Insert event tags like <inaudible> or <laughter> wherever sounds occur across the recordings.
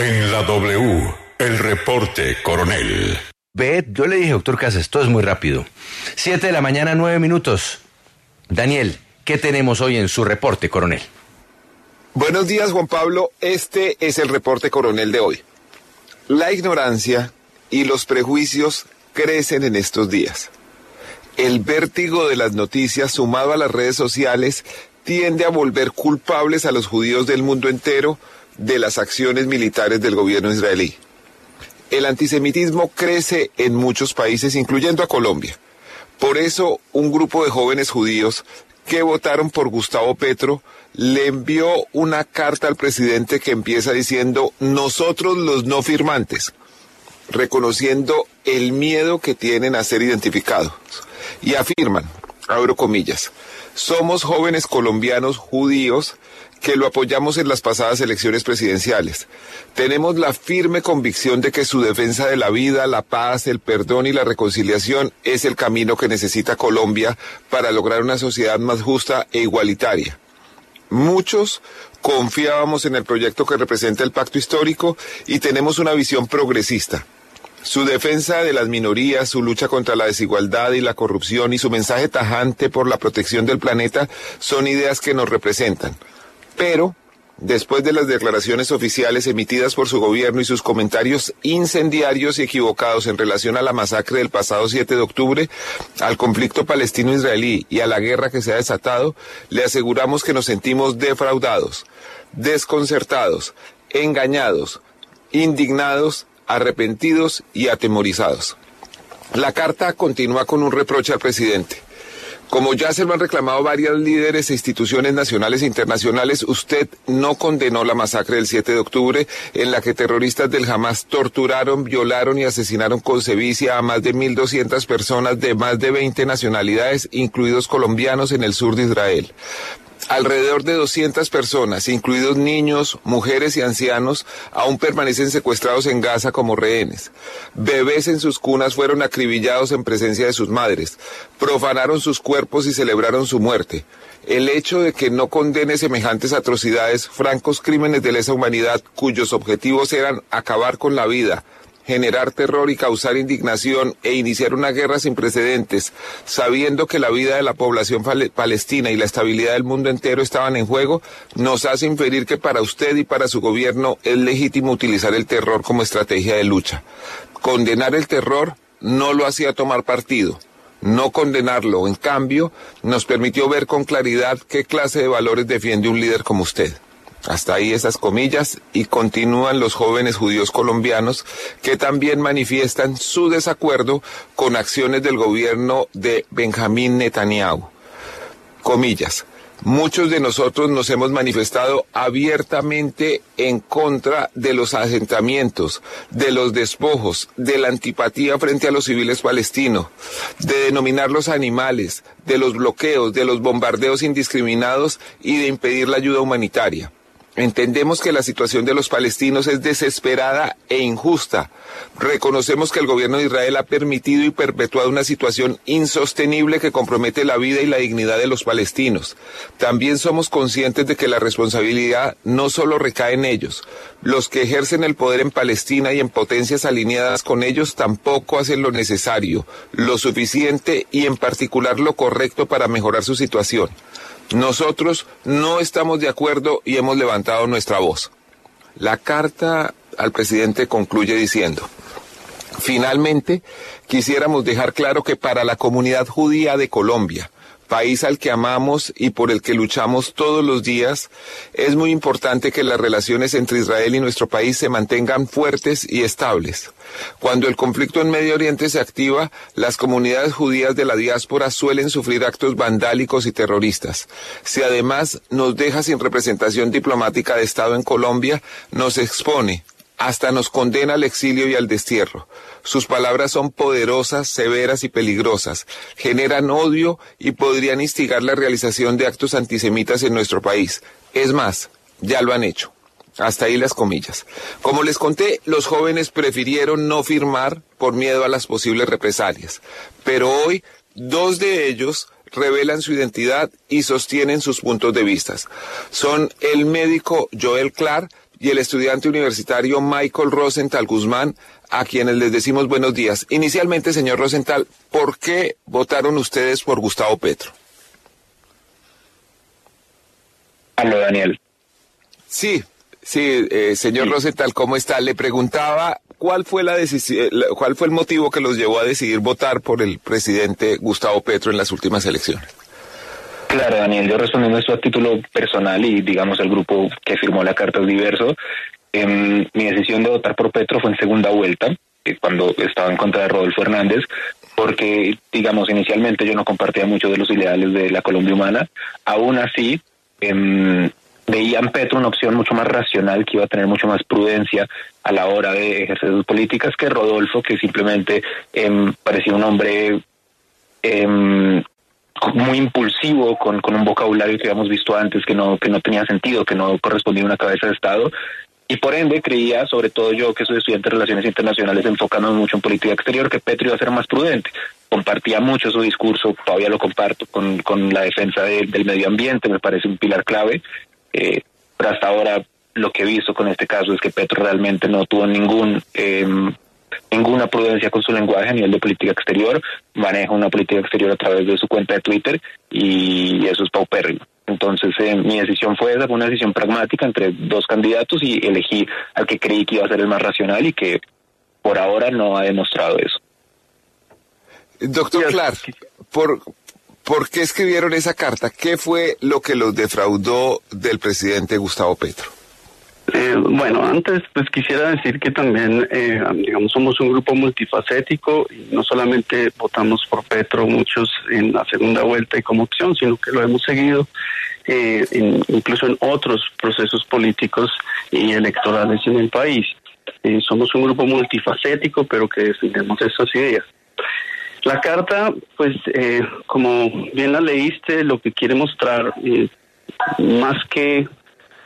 En la W, el reporte coronel. Ve, yo le dije, doctor Casas, esto es muy rápido. Siete de la mañana, nueve minutos. Daniel, ¿qué tenemos hoy en su reporte, coronel? Buenos días, Juan Pablo. Este es el reporte coronel de hoy. La ignorancia y los prejuicios crecen en estos días. El vértigo de las noticias sumado a las redes sociales tiende a volver culpables a los judíos del mundo entero de las acciones militares del gobierno israelí. El antisemitismo crece en muchos países, incluyendo a Colombia. Por eso, un grupo de jóvenes judíos que votaron por Gustavo Petro le envió una carta al presidente que empieza diciendo nosotros los no firmantes, reconociendo el miedo que tienen a ser identificados. Y afirman, abro comillas, somos jóvenes colombianos judíos que lo apoyamos en las pasadas elecciones presidenciales. Tenemos la firme convicción de que su defensa de la vida, la paz, el perdón y la reconciliación es el camino que necesita Colombia para lograr una sociedad más justa e igualitaria. Muchos confiábamos en el proyecto que representa el pacto histórico y tenemos una visión progresista. Su defensa de las minorías, su lucha contra la desigualdad y la corrupción y su mensaje tajante por la protección del planeta son ideas que nos representan. Pero, después de las declaraciones oficiales emitidas por su gobierno y sus comentarios incendiarios y equivocados en relación a la masacre del pasado 7 de octubre, al conflicto palestino-israelí y a la guerra que se ha desatado, le aseguramos que nos sentimos defraudados, desconcertados, engañados, indignados, arrepentidos y atemorizados. La carta continúa con un reproche al presidente. Como ya se lo han reclamado varios líderes e instituciones nacionales e internacionales, usted no condenó la masacre del 7 de octubre en la que terroristas del Hamas torturaron, violaron y asesinaron con sevicia a más de 1.200 personas de más de 20 nacionalidades, incluidos colombianos en el sur de Israel. Alrededor de 200 personas, incluidos niños, mujeres y ancianos, aún permanecen secuestrados en Gaza como rehenes. Bebés en sus cunas fueron acribillados en presencia de sus madres. Profanaron sus cuerpos y celebraron su muerte. El hecho de que no condene semejantes atrocidades, francos crímenes de lesa humanidad, cuyos objetivos eran acabar con la vida, generar terror y causar indignación e iniciar una guerra sin precedentes, sabiendo que la vida de la población palestina y la estabilidad del mundo entero estaban en juego, nos hace inferir que para usted y para su gobierno es legítimo utilizar el terror como estrategia de lucha. Condenar el terror no lo hacía tomar partido. No condenarlo, en cambio, nos permitió ver con claridad qué clase de valores defiende un líder como usted. Hasta ahí esas comillas y continúan los jóvenes judíos colombianos que también manifiestan su desacuerdo con acciones del gobierno de Benjamín Netanyahu. Comillas. Muchos de nosotros nos hemos manifestado abiertamente en contra de los asentamientos, de los despojos, de la antipatía frente a los civiles palestinos, de denominar animales, de los bloqueos, de los bombardeos indiscriminados y de impedir la ayuda humanitaria. Entendemos que la situación de los palestinos es desesperada e injusta. Reconocemos que el gobierno de Israel ha permitido y perpetuado una situación insostenible que compromete la vida y la dignidad de los palestinos. También somos conscientes de que la responsabilidad no solo recae en ellos. Los que ejercen el poder en Palestina y en potencias alineadas con ellos tampoco hacen lo necesario, lo suficiente y en particular lo correcto para mejorar su situación. Nosotros no estamos de acuerdo y hemos levantado nuestra voz. La carta al presidente concluye diciendo, finalmente quisiéramos dejar claro que para la comunidad judía de Colombia, país al que amamos y por el que luchamos todos los días, es muy importante que las relaciones entre Israel y nuestro país se mantengan fuertes y estables. Cuando el conflicto en Medio Oriente se activa, las comunidades judías de la diáspora suelen sufrir actos vandálicos y terroristas. Si además nos deja sin representación diplomática de Estado en Colombia, nos expone hasta nos condena al exilio y al destierro. Sus palabras son poderosas, severas y peligrosas, generan odio y podrían instigar la realización de actos antisemitas en nuestro país. Es más, ya lo han hecho. Hasta ahí las comillas. Como les conté, los jóvenes prefirieron no firmar por miedo a las posibles represalias. Pero hoy, dos de ellos revelan su identidad y sostienen sus puntos de vista. Son el médico Joel Clark y el estudiante universitario Michael Rosenthal Guzmán, a quienes les decimos buenos días. Inicialmente, señor Rosenthal, ¿por qué votaron ustedes por Gustavo Petro? Aló, Daniel. Sí, sí, eh, señor Rosenthal, ¿cómo está? Le preguntaba cuál fue la decisión, cuál fue el motivo que los llevó a decidir votar por el presidente Gustavo Petro en las últimas elecciones. Claro, Daniel, yo respondiendo esto a título personal y digamos el grupo que firmó la carta es diverso, em, mi decisión de votar por Petro fue en segunda vuelta, eh, cuando estaba en contra de Rodolfo Hernández, porque digamos inicialmente yo no compartía mucho de los ideales de la Colombia humana, aún así em, veía en Petro una opción mucho más racional, que iba a tener mucho más prudencia a la hora de ejercer sus políticas que Rodolfo, que simplemente em, parecía un hombre muy impulsivo, con, con un vocabulario que habíamos visto antes que no, que no tenía sentido, que no correspondía a una cabeza de Estado. Y por ende creía, sobre todo yo que soy estudiante de Relaciones Internacionales, enfocándome mucho en política exterior, que Petro iba a ser más prudente. Compartía mucho su discurso, todavía lo comparto, con, con la defensa del medio ambiente, me parece un pilar clave. Eh, pero hasta ahora lo que he visto con este caso es que Petro realmente no tuvo ningún... Eh, ninguna prudencia con su lenguaje a nivel de política exterior, maneja una política exterior a través de su cuenta de Twitter y eso es paupérrimo. Entonces eh, mi decisión fue esa, fue una decisión pragmática entre dos candidatos y elegí al que creí que iba a ser el más racional y que por ahora no ha demostrado eso. Doctor Clark, ¿por, ¿por qué escribieron esa carta? ¿Qué fue lo que los defraudó del presidente Gustavo Petro? Eh, bueno, antes pues quisiera decir que también, eh, digamos, somos un grupo multifacético y no solamente votamos por Petro muchos en la segunda vuelta y como opción, sino que lo hemos seguido eh, incluso en otros procesos políticos y electorales en el país. somos un grupo multifacético, pero que defendemos estas ideas. La carta, pues, como bien la leíste, lo que quiere mostrar, más que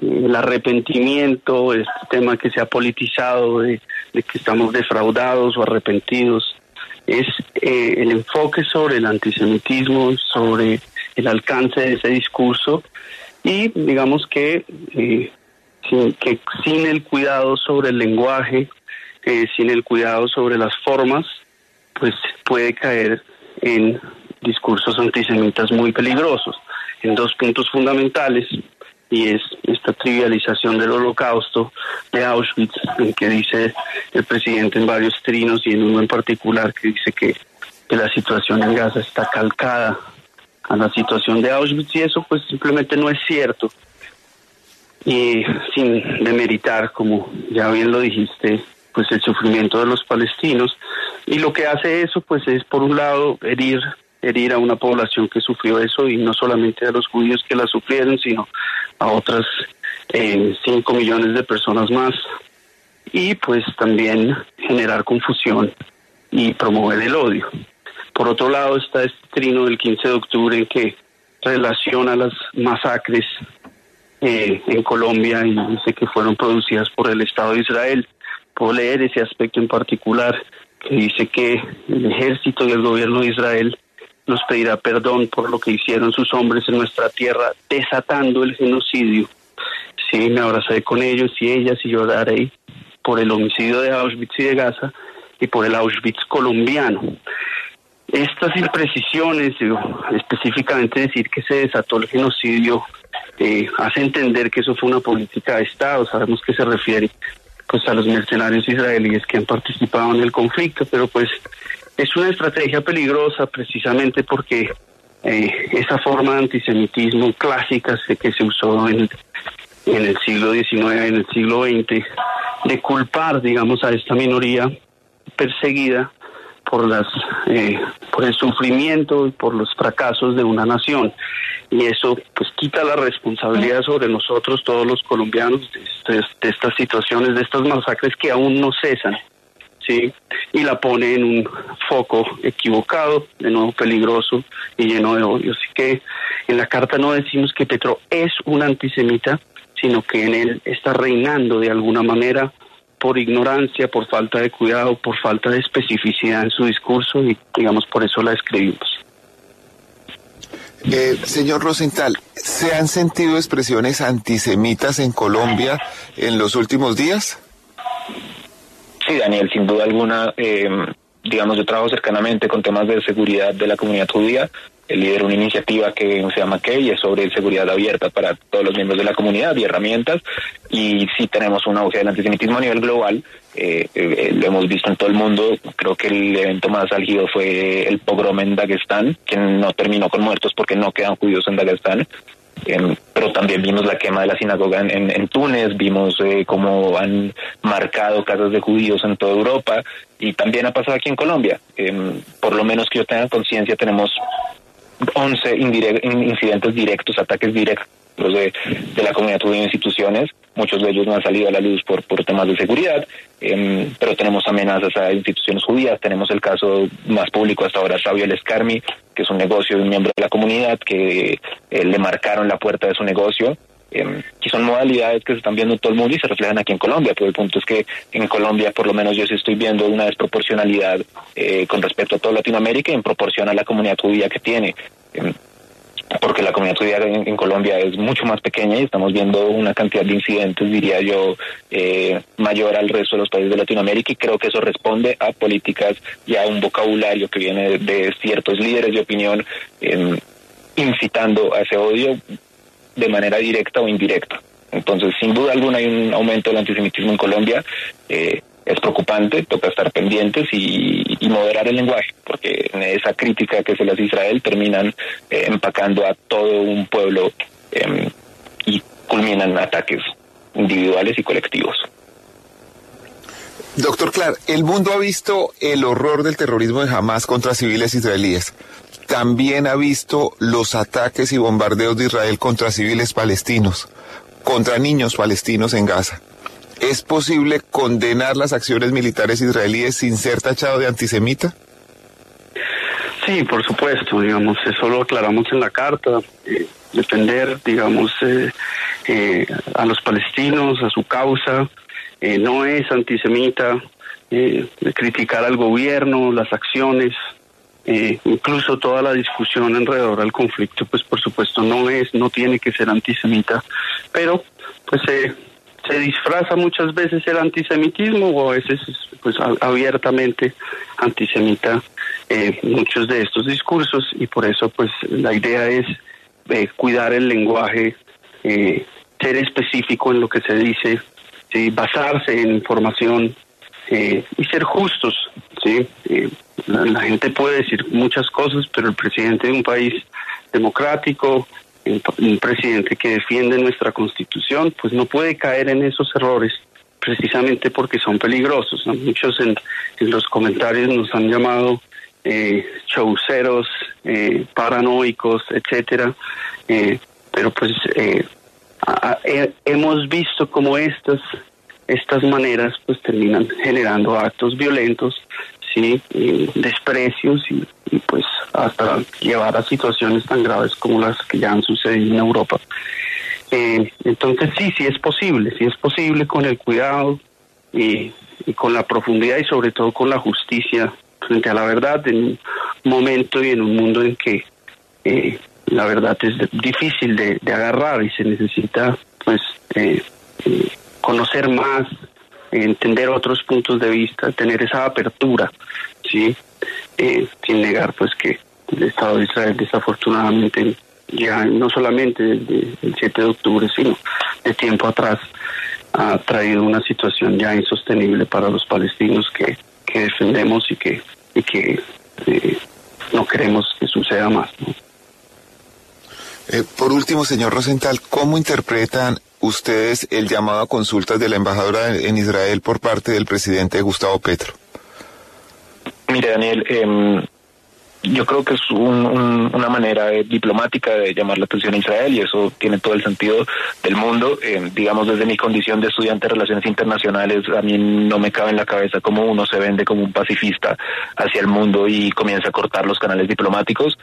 el arrepentimiento, este tema que se ha politizado de, que estamos defraudados o arrepentidos, es eh, el enfoque sobre el antisemitismo, sobre el alcance de ese discurso y digamos que, eh, sin, el cuidado sobre el lenguaje, eh, sin el cuidado sobre las formas, pues puede caer en discursos antisemitas muy peligrosos, en dos puntos fundamentales y es esta trivialización del holocausto de Auschwitz, en que dice el presidente en varios trinos y en uno en particular que dice que, la situación en Gaza está calcada a la situación de Auschwitz y eso pues simplemente no es cierto. Y sin demeritar, como ya bien lo dijiste, pues el sufrimiento de los palestinos. Y lo que hace eso pues es por un lado herir herir a una población que sufrió eso y no solamente a los judíos que la sufrieron, sino a otras eh, 5 millones de personas más y pues también generar confusión y promover el odio. Por otro lado está este trino del 15 de octubre en que relaciona las masacres eh, en Colombia y dice que fueron producidas por el Estado de Israel. Puedo leer ese aspecto en particular que dice que el ejército y el gobierno de Israel nos pedirá perdón por lo que hicieron sus hombres en nuestra tierra, desatando el genocidio. Sí, me abrazaré con ellos y ellas y lloraré por el homicidio de Auschwitz y de Gaza y por el Auschwitz colombiano. Estas imprecisiones, específicamente decir que se desató el genocidio, eh, hace entender que eso fue una política de Estado. Sabemos que se refiere pues a los mercenarios israelíes que han participado en el conflicto, pero pues es una estrategia peligrosa precisamente porque eh, esa forma de antisemitismo clásica que se usó en, el siglo XIX, en el siglo XX, de culpar, digamos, a esta minoría perseguida por las eh, por el sufrimiento y por los fracasos de una nación. Y eso pues quita la responsabilidad sobre nosotros todos los colombianos de, de estas situaciones de estas masacres que aún no cesan sí y la pone en un foco equivocado de nuevo peligroso y lleno de odio así que en la carta no decimos que Petro es un antisemita sino que en él está reinando de alguna manera por ignorancia, por falta de cuidado, por falta de especificidad en su discurso y digamos por eso la escribimos. Eh, señor Rosenthal, ¿se han sentido expresiones antisemitas en Colombia en los últimos días? Sí, Daniel, sin duda alguna. Eh, digamos, yo trabajo cercanamente con temas de seguridad de la comunidad judía lidera una iniciativa que se llama y es sobre seguridad abierta para todos los miembros de la comunidad y herramientas. Y sí tenemos un auge del antisemitismo a nivel global. Eh, eh, lo hemos visto en todo el mundo. Creo que el evento más álgido fue el pogrom en Dagestán, que no terminó con muertos porque no quedan judíos en Dagestán. Pero también vimos la quema de la sinagoga en, en, Túnez, vimos eh, cómo han marcado casas de judíos en toda Europa y también ha pasado aquí en Colombia. Em, por lo menos que yo tenga conciencia, tenemos 11 incidentes directos, ataques directos de, la comunidad de instituciones. Muchos de ellos no han salido a la luz por, por temas de seguridad, em, pero tenemos amenazas a instituciones judías. Tenemos el caso más público hasta ahora, Sabio El Escarmi, que es un negocio de un miembro de la comunidad que eh, le marcaron la puerta de su negocio eh, son modalidades que se están viendo en todo el mundo y se reflejan aquí en Colombia, pero el punto es que en Colombia por lo menos yo sí estoy viendo una desproporcionalidad eh, con respecto a toda Latinoamérica en proporción a la comunidad judía que tiene. Em, porque la comunidad judía en, Colombia es mucho más pequeña y estamos viendo una cantidad de incidentes, diría yo, eh, mayor al resto de los países de Latinoamérica y creo que eso responde a políticas y a un vocabulario que viene de, ciertos líderes de opinión em, incitando a ese odio de manera directa o indirecta. Entonces, sin duda alguna hay un aumento del antisemitismo en Colombia. Eh, es preocupante, toca estar pendientes y, moderar el lenguaje, porque en esa crítica que se le hace a Israel terminan eh, empacando a todo un pueblo em, y culminan ataques individuales y colectivos. Doctor Clar, el mundo ha visto el horror del terrorismo de Hamas contra civiles israelíes también ha visto los ataques y bombardeos de Israel contra civiles palestinos, contra niños palestinos en Gaza. ¿Es posible condenar las acciones militares israelíes sin ser tachado de antisemita? Sí, por supuesto, digamos, eso lo aclaramos en la carta. Eh, defender, digamos, eh, eh, a los palestinos, a su causa, no es antisemita, criticar al gobierno, las acciones, incluso toda la discusión alrededor del conflicto, pues por supuesto no es, no tiene que ser antisemita, pero pues se disfraza muchas veces el antisemitismo o a veces pues abiertamente antisemita eh, muchos de estos discursos y por eso pues la idea es eh, cuidar el lenguaje, eh, ser específico en lo que se dice, basarse en información y ser justos. La, gente puede decir muchas cosas, pero el presidente de un país democrático, un presidente que defiende nuestra constitución, pues no puede caer en esos errores precisamente porque son peligrosos. Muchos en, los comentarios nos han llamado eh, chauceros, eh, paranoicos, etcétera. Eh, pero pues eh, hemos visto como estas estas maneras pues terminan generando actos violentos sí, desprecios y, pues hasta llevar a situaciones tan graves como las que ya han sucedido en Europa. Eh, entonces sí, sí es posible, sí es posible con el cuidado y, con la profundidad y sobre todo con la justicia frente a la verdad en un momento y en un mundo en que eh, la verdad es difícil de, agarrar y se necesita pues eh, conocer más entender otros puntos de vista, tener esa apertura, sí, eh, sin negar pues que el Estado de Israel desafortunadamente ya no solamente desde el 7 de octubre, sino de tiempo atrás ha traído una situación ya insostenible para los palestinos que, que defendemos y que, y que eh, no queremos que suceda más. Eh, por último, señor Rosenthal, ¿cómo interpretan ustedes el llamado a consultas de la embajadora en Israel por parte del presidente Gustavo Petro? Mire, Daniel, eh, yo creo que es una manera diplomática de llamar la atención a Israel y eso tiene todo el sentido del mundo. Eh, digamos, desde mi condición de estudiante de relaciones internacionales, a mí no me cabe en la cabeza cómo uno se vende como un pacifista hacia el mundo y comienza a cortar los canales diplomáticos.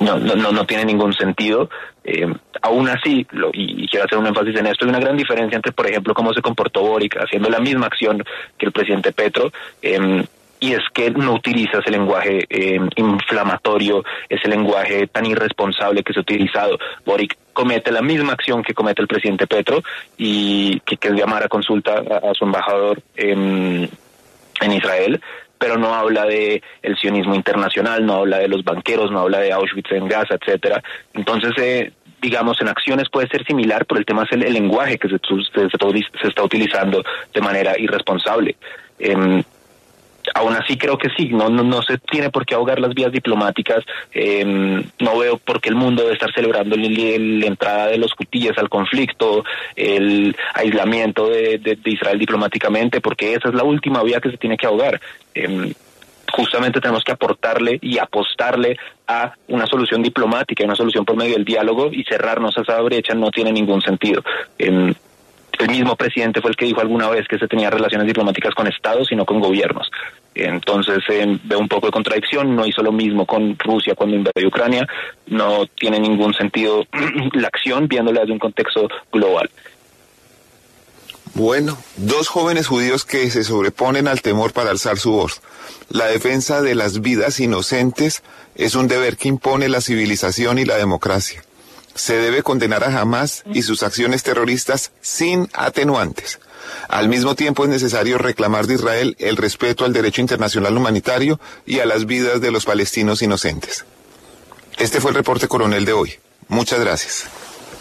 Em, no, no, no tiene ningún sentido. Eh, aún así, lo, y, quiero hacer un énfasis en esto, hay una gran diferencia entre, por ejemplo, cómo se comportó Boric haciendo la misma acción que el presidente Petro. Eh, y es que no utiliza ese lenguaje eh, inflamatorio, ese lenguaje tan irresponsable que se ha utilizado. Boric comete la misma acción que comete el presidente Petro y que, es llamar a consulta a, su embajador en, en Israel pero no habla de el sionismo internacional, no habla de los banqueros, no habla de Auschwitz en Gaza, etcétera. Entonces, eh, digamos, en acciones puede ser similar, pero el tema es el, lenguaje que se, se, está utilizando de manera irresponsable. Em, aún así creo que sí, no, no, se tiene por qué ahogar las vías diplomáticas. Em, no veo por qué el mundo debe estar celebrando la entrada de los cutillas al conflicto, el aislamiento de, Israel diplomáticamente, porque esa es la última vía que se tiene que ahogar. Em, justamente tenemos que aportarle y apostarle a una solución diplomática, una solución por medio del diálogo y cerrarnos a esa brecha no tiene ningún sentido. Em, el mismo presidente fue el que dijo alguna vez que se tenía relaciones diplomáticas con estados y no con gobiernos. Entonces eh, veo un poco de contradicción, no hizo lo mismo con Rusia cuando invadió Ucrania, no tiene ningún sentido <clears throat> la acción viéndola desde un contexto global. Bueno, dos jóvenes judíos que se sobreponen al temor para alzar su voz. La defensa de las vidas inocentes es un deber que impone la civilización y la democracia se debe condenar a Hamas y sus acciones terroristas sin atenuantes. Al mismo tiempo es necesario reclamar de Israel el respeto al derecho internacional humanitario y a las vidas de los palestinos inocentes. Este fue el reporte coronel de hoy. Muchas gracias.